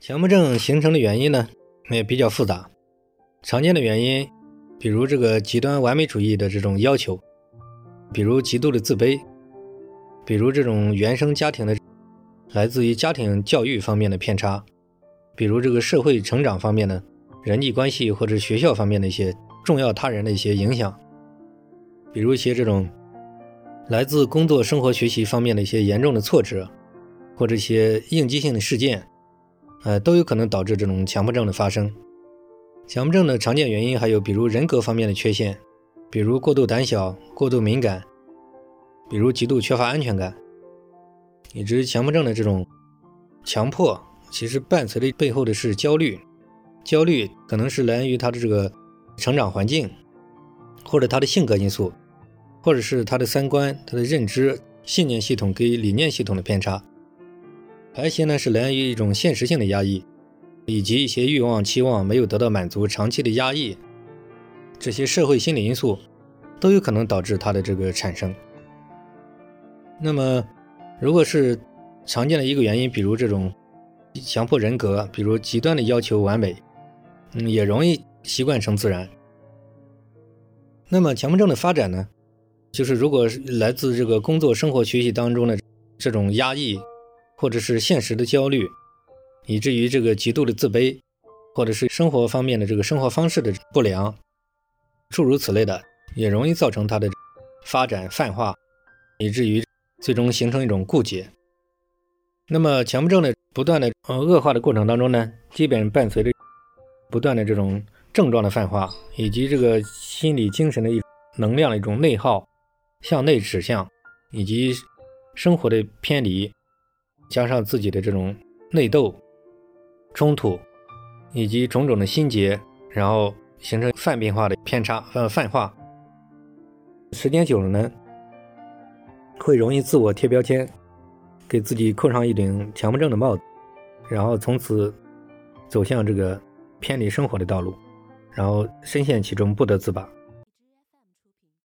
强迫症形成的原因呢，也比较复杂。常见的原因，比如这个极端完美主义的这种要求，比如极度的自卑，比如这种原生家庭的来自于家庭教育方面的偏差，比如这个社会成长方面的人际关系或者学校方面的一些重要他人的一些影响，比如一些这种来自工作、生活、学习方面的一些严重的挫折，或者一些应激性的事件。呃，都有可能导致这种强迫症的发生。强迫症的常见原因还有，比如人格方面的缺陷，比如过度胆小、过度敏感，比如极度缺乏安全感。以及强迫症的这种强迫，其实伴随的背后的是焦虑。焦虑可能是来源于他的这个成长环境，或者他的性格因素，或者是他的三观、他的认知、信念系统跟理念系统的偏差。排泄呢，是来源于一种现实性的压抑，以及一些欲望、期望没有得到满足，长期的压抑，这些社会心理因素都有可能导致它的这个产生。那么，如果是常见的一个原因，比如这种强迫人格，比如极端的要求完美，嗯，也容易习惯成自然。那么，强迫症的发展呢，就是如果是来自这个工作、生活、学习当中的这种压抑。或者是现实的焦虑，以至于这个极度的自卑，或者是生活方面的这个生活方式的不良，诸如此类的，也容易造成他的发展泛化，以至于最终形成一种固结。那么强迫症的不断的呃恶化的过程当中呢，基本伴随着不断的这种症状的泛化，以及这个心理精神的一能量的一种内耗，向内指向，以及生活的偏离。加上自己的这种内斗、冲突，以及种种的心结，然后形成泛变化的偏差，呃，泛化。时间久了呢，会容易自我贴标签，给自己扣上一顶强迫症的帽子，然后从此走向这个偏离生活的道路，然后深陷其中不得自拔。